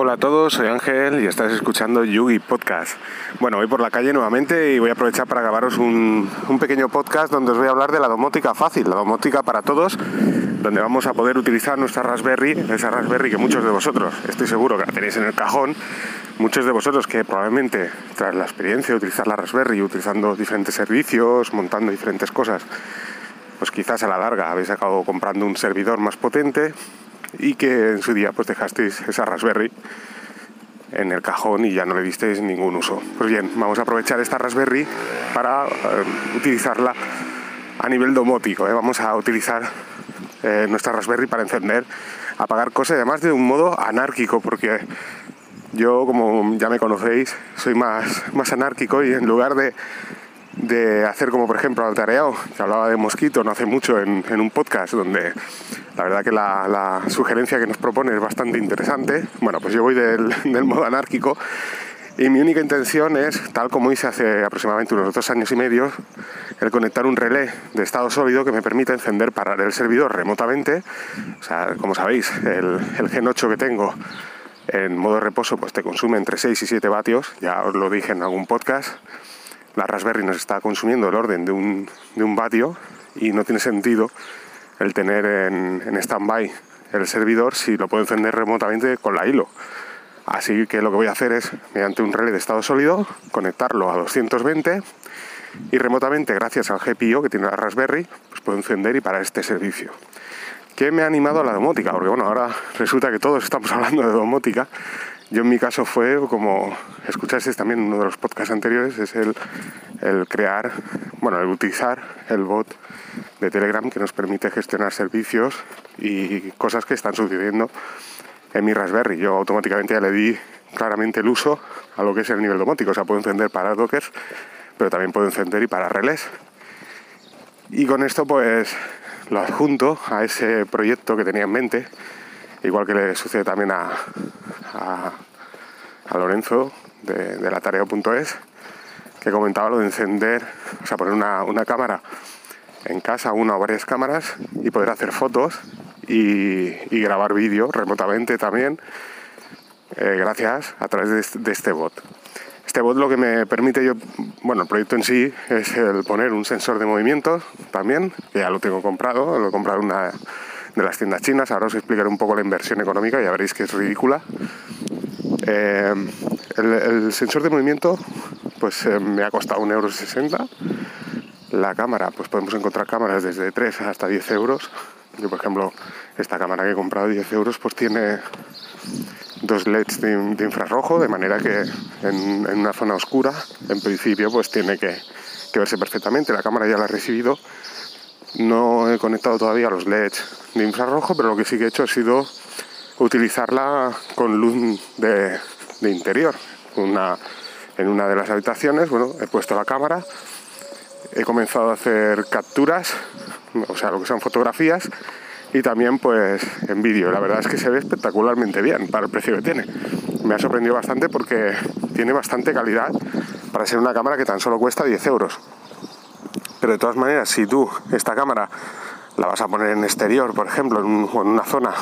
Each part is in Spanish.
Hola a todos, soy Ángel y estás escuchando Yugi Podcast. Bueno, voy por la calle nuevamente y voy a aprovechar para grabaros un, pequeño podcast donde os voy a hablar de la domótica fácil, la domótica para todos, donde vamos a poder utilizar nuestra Raspberry, esa Raspberry que muchos de vosotros, estoy seguro que la tenéis en el cajón, muchos de vosotros que probablemente tras la experiencia de utilizar la Raspberry, utilizando diferentes servicios, montando diferentes cosas, pues quizás a la larga habéis acabado comprando un servidor más potente y que en su día pues dejasteis esa Raspberry en el cajón y ya no le disteis ningún uso. Pues bien, vamos a aprovechar esta Raspberry para eh, utilizarla a nivel domótico. ¿eh? Vamos a utilizar eh, nuestra Raspberry para encender, apagar cosas, además de un modo anárquico, porque yo, como ya me conocéis, soy más, más anárquico y en lugar de de hacer como por ejemplo Altareado, que hablaba de mosquito no hace mucho en, un podcast donde la verdad que la, sugerencia que nos propone es bastante interesante. Bueno, pues yo voy del, modo anárquico y mi única intención es, tal como hice hace aproximadamente unos dos años y medio, el conectar un relé de estado sólido que me permita encender, parar el servidor remotamente. O sea, como sabéis, el, el Gen 8 que tengo en modo reposo pues te consume entre 6 y 7 vatios, ya os lo dije en algún podcast la Raspberry nos está consumiendo el orden de un, de un vatio y no tiene sentido el tener en, en stand-by el servidor si lo puedo encender remotamente con la hilo. Así que lo que voy a hacer es, mediante un relé de estado sólido, conectarlo a 220 y remotamente, gracias al GPIO que tiene la Raspberry, pues puedo encender y parar este servicio. ¿Qué me ha animado a la domótica? Porque bueno, ahora resulta que todos estamos hablando de domótica yo en mi caso fue como escuchasteis también en uno de los podcasts anteriores, es el, el crear, bueno, el utilizar el bot de Telegram que nos permite gestionar servicios y cosas que están sucediendo en mi Raspberry. Yo automáticamente ya le di claramente el uso a lo que es el nivel domótico. O sea, puedo encender para Dockers, pero también puedo encender y para relés. Y con esto pues lo adjunto a ese proyecto que tenía en mente, igual que le sucede también a, a, Lorenzo de, la tarea.es que comentaba lo de encender, o sea, poner una, cámara en casa, una o varias cámaras y poder hacer fotos y, grabar vídeo remotamente también, eh, gracias a través de este, bot. Este bot lo que me permite yo, bueno, el proyecto en sí es el poner un sensor de movimiento también, que ya lo tengo comprado, lo he comprado en una de las tiendas chinas, ahora os explicaré un poco la inversión económica, ya veréis que es ridícula. Eh, el, sensor de movimiento pues eh, me ha costado 1,60€. La cámara, pues podemos encontrar cámaras desde 3 hasta 10 euros. Yo, por ejemplo, esta cámara que he comprado 10 euros, pues tiene dos LEDs de, infrarrojo, de manera que en, una zona oscura, en principio, pues tiene que, que, verse perfectamente. La cámara ya la he recibido. No he conectado todavía los LEDs de infrarrojo, pero lo que sí que he hecho ha sido utilizarla con luz de, interior. en una de las habitaciones, bueno, he puesto la cámara, he comenzado a hacer capturas, o sea, lo que son fotografías, y también pues en vídeo. La verdad es que se ve espectacularmente bien para el precio que tiene. Me ha sorprendido bastante porque tiene bastante calidad para ser una cámara que tan solo cuesta 10 euros. Pero de todas maneras, si tú esta cámara la vas a poner en exterior, por ejemplo, en, una zona,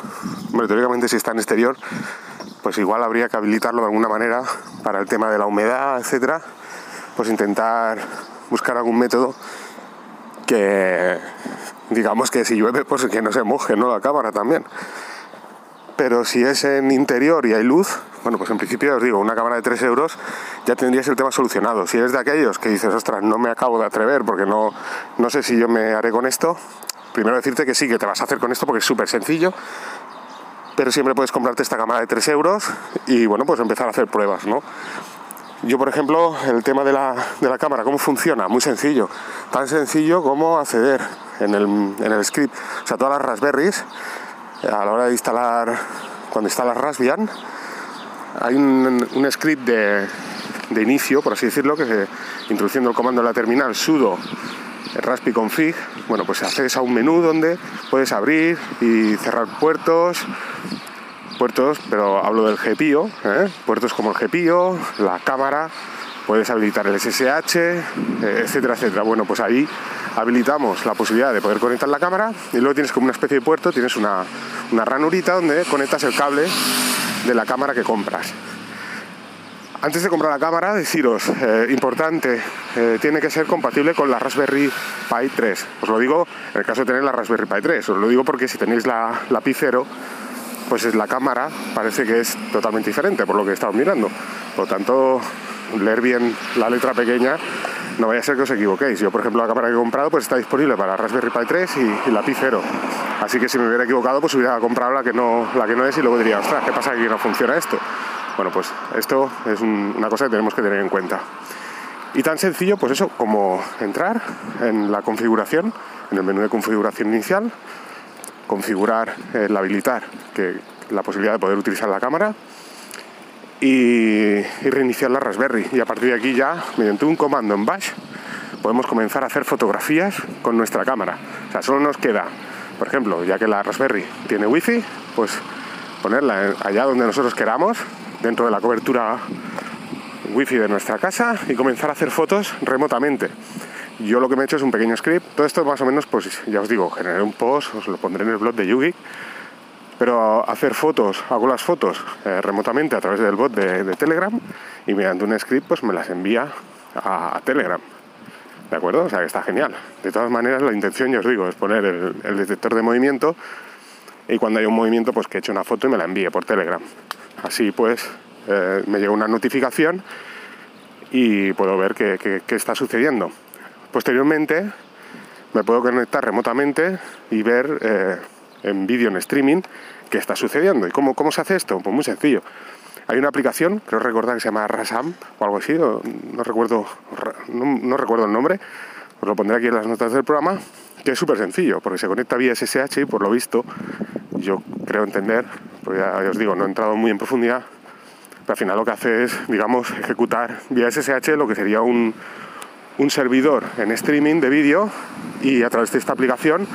teóricamente si está en exterior, pues igual habría que habilitarlo de alguna manera para el tema de la humedad, etcétera, pues intentar buscar algún método que digamos que si llueve pues que no se moje ¿no? la cámara también pero si es en interior y hay luz bueno pues en principio os digo una cámara de 3 euros ya tendrías el tema solucionado si eres de aquellos que dices ostras no me acabo de atrever porque no, no sé si yo me haré con esto primero decirte que sí, que te vas a hacer con esto porque es súper sencillo, pero siempre puedes comprarte esta cámara de 3 euros y bueno, pues empezar a hacer pruebas, ¿no? Yo, por ejemplo, el tema de la, de la cámara, ¿cómo funciona? Muy sencillo. Tan sencillo como acceder en el, en el script, o sea, todas las Raspberries, a la hora de instalar, cuando instalas Raspbian, hay un, un script de, de, inicio, por así decirlo, que introduciendo el comando en la terminal sudo Raspi Config, bueno, pues accedes a un menú donde puedes abrir y cerrar puertos, puertos, pero hablo del GPIO, ¿eh? puertos como el GPIO, la cámara, puedes habilitar el SSH, eh, etcétera, etcétera. Bueno, pues ahí habilitamos la posibilidad de poder conectar la cámara y luego tienes como una especie de puerto, tienes una, una ranurita donde conectas el cable de la cámara que compras. Antes de comprar la cámara, deciros, eh, importante, eh, tiene que ser compatible con la Raspberry Pi 3. Os lo digo en el caso de tener la Raspberry Pi 3. Os lo digo porque si tenéis la, la Pi 0, pues es la cámara parece que es totalmente diferente por lo que he estado mirando. Por lo tanto, leer bien la letra pequeña no vaya a ser que os equivoquéis. Yo, por ejemplo, la cámara que he comprado pues está disponible para Raspberry Pi 3 y, la Pi 0. Así que si me hubiera equivocado, pues hubiera comprado la que no, la que no es y luego diría, ostras, ¿qué pasa que no funciona esto? Bueno, pues esto es una cosa que tenemos que tener en cuenta. Y tan sencillo, pues eso, como entrar en la configuración, en el menú de configuración inicial, configurar, el habilitar que, la posibilidad de poder utilizar la cámara y, reiniciar la Raspberry. Y a partir de aquí ya, mediante un comando en Bash, podemos comenzar a hacer fotografías con nuestra cámara. O sea, solo nos queda, por ejemplo, ya que la Raspberry tiene wifi, pues ponerla allá donde nosotros queramos, dentro de la cobertura wifi de nuestra casa y comenzar a hacer fotos remotamente. Yo lo que me he hecho es un pequeño script. Todo esto más o menos, pues ya os digo, generé un post, os lo pondré en el blog de Yugi. Pero hacer fotos, hago las fotos eh, remotamente a través del bot de, Telegram y mediante un script pues me las envía a, Telegram. ¿De acuerdo? O sea que está genial. De todas maneras, la intención, ya os digo, es poner el, detector de movimiento y cuando hay un movimiento, pues que eche una foto y me la envíe por Telegram. Así pues eh, me llega una notificación y puedo ver qué, está sucediendo. Posteriormente me puedo conectar remotamente y ver eh, en vídeo en streaming qué está sucediendo. ¿Y cómo, cómo se hace esto? Pues muy sencillo. Hay una aplicación, creo recordar que se llama Rasam o algo así, no, recuerdo, no, recuerdo el nombre, os lo pondré aquí en las notas del programa, que es súper sencillo, porque se conecta vía SSH y por lo visto, yo creo entender, pues ya, os digo, no he entrado muy en profundidad, pero al final lo que hace es, digamos, ejecutar vía SSH lo que sería un, un servidor en streaming de vídeo y a través de esta aplicación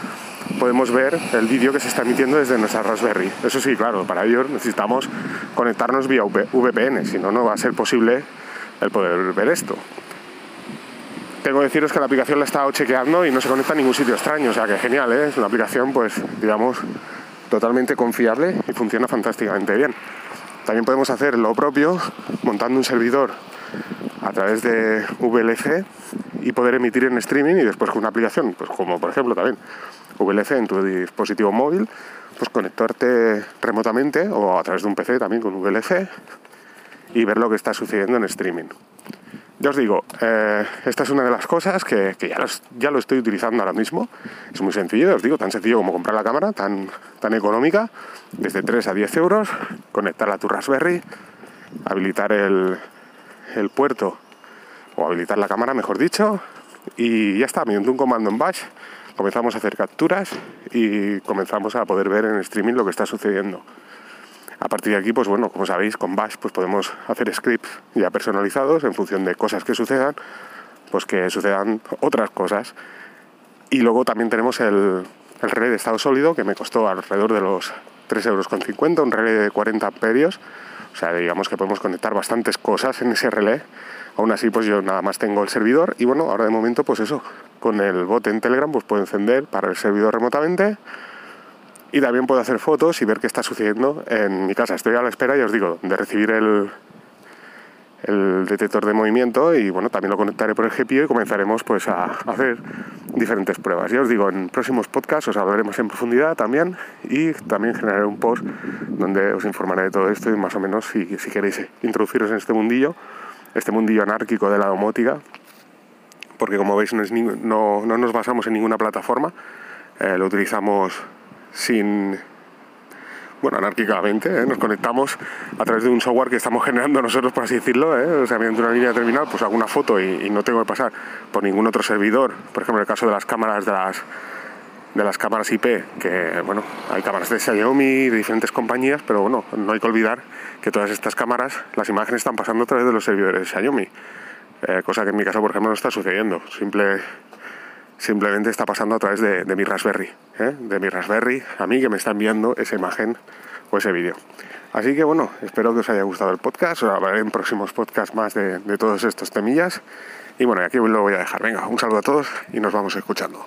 podemos ver el vídeo que se está emitiendo desde nuestra Raspberry. Eso sí, claro, para ello necesitamos conectarnos vía VPN, si no, no va a ser posible el poder ver esto. Tengo que deciros que la aplicación la he estado chequeando y no se conecta a ningún sitio extraño, o sea que genial, ¿eh? es una aplicación, pues, digamos, totalmente confiable y funciona fantásticamente bien. También podemos hacer lo propio montando un servidor a través de VLC y poder emitir en streaming y después con una aplicación, pues como por ejemplo también VLC en tu dispositivo móvil, pues conectarte remotamente o a través de un PC también con VLC y ver lo que está sucediendo en streaming. Ya os digo, eh, esta es una de las cosas que, ya, ya, lo estoy utilizando ahora mismo. Es muy sencillo, os digo, tan sencillo como comprar la cámara, tan, tan económica, desde 3 a 10 euros, conectarla a tu Raspberry, habilitar el, el puerto, o habilitar la cámara, mejor dicho, y ya está, mediante un comando en Bash comenzamos a hacer capturas y comenzamos a poder ver en streaming lo que está sucediendo. A partir de aquí, pues bueno, como sabéis, con Bash pues podemos hacer scripts ya personalizados en función de cosas que sucedan, pues que sucedan otras cosas. Y luego también tenemos el, el relé de estado sólido, que me costó alrededor de los 3,50 euros, un relé de 40 amperios. O sea, digamos que podemos conectar bastantes cosas en ese relé. Aún así, pues yo nada más tengo el servidor y bueno, ahora de momento, pues eso, con el bot en Telegram, pues puedo encender para el servidor remotamente y también puedo hacer fotos y ver qué está sucediendo en mi casa. Estoy a la espera, ya os digo, de recibir el, el detector de movimiento y bueno, también lo conectaré por el GPIO y comenzaremos pues a hacer diferentes pruebas. Ya os digo, en próximos podcasts os hablaremos en profundidad también y también generaré un post donde os informaré de todo esto y más o menos si, queréis introduciros en este mundillo, este mundillo anárquico de la domótica, porque como veis no nos basamos en ninguna plataforma, eh, lo utilizamos sin bueno, anárquicamente, ¿eh? nos conectamos a través de un software que estamos generando nosotros, por así decirlo, ¿eh? o sea, mediante una línea terminal, pues hago una foto y, no tengo que pasar por ningún otro servidor, por ejemplo, en el caso de las cámaras de las de las cámaras IP, que bueno, hay cámaras de Xiaomi, de diferentes compañías, pero bueno, no hay que olvidar que todas estas cámaras, las imágenes están pasando a través de los servidores de Xiaomi, eh, cosa que en mi caso, por ejemplo, no está sucediendo. Simple, simplemente está pasando a través de, mi Raspberry, ¿eh? de mi Raspberry, a mí que me está enviando esa imagen o ese vídeo. Así que bueno, espero que os haya gustado el podcast, os hablaré en próximos podcasts más de, de todos estos temillas. Y bueno, aquí lo voy a dejar. Venga, un saludo a todos y nos vamos escuchando.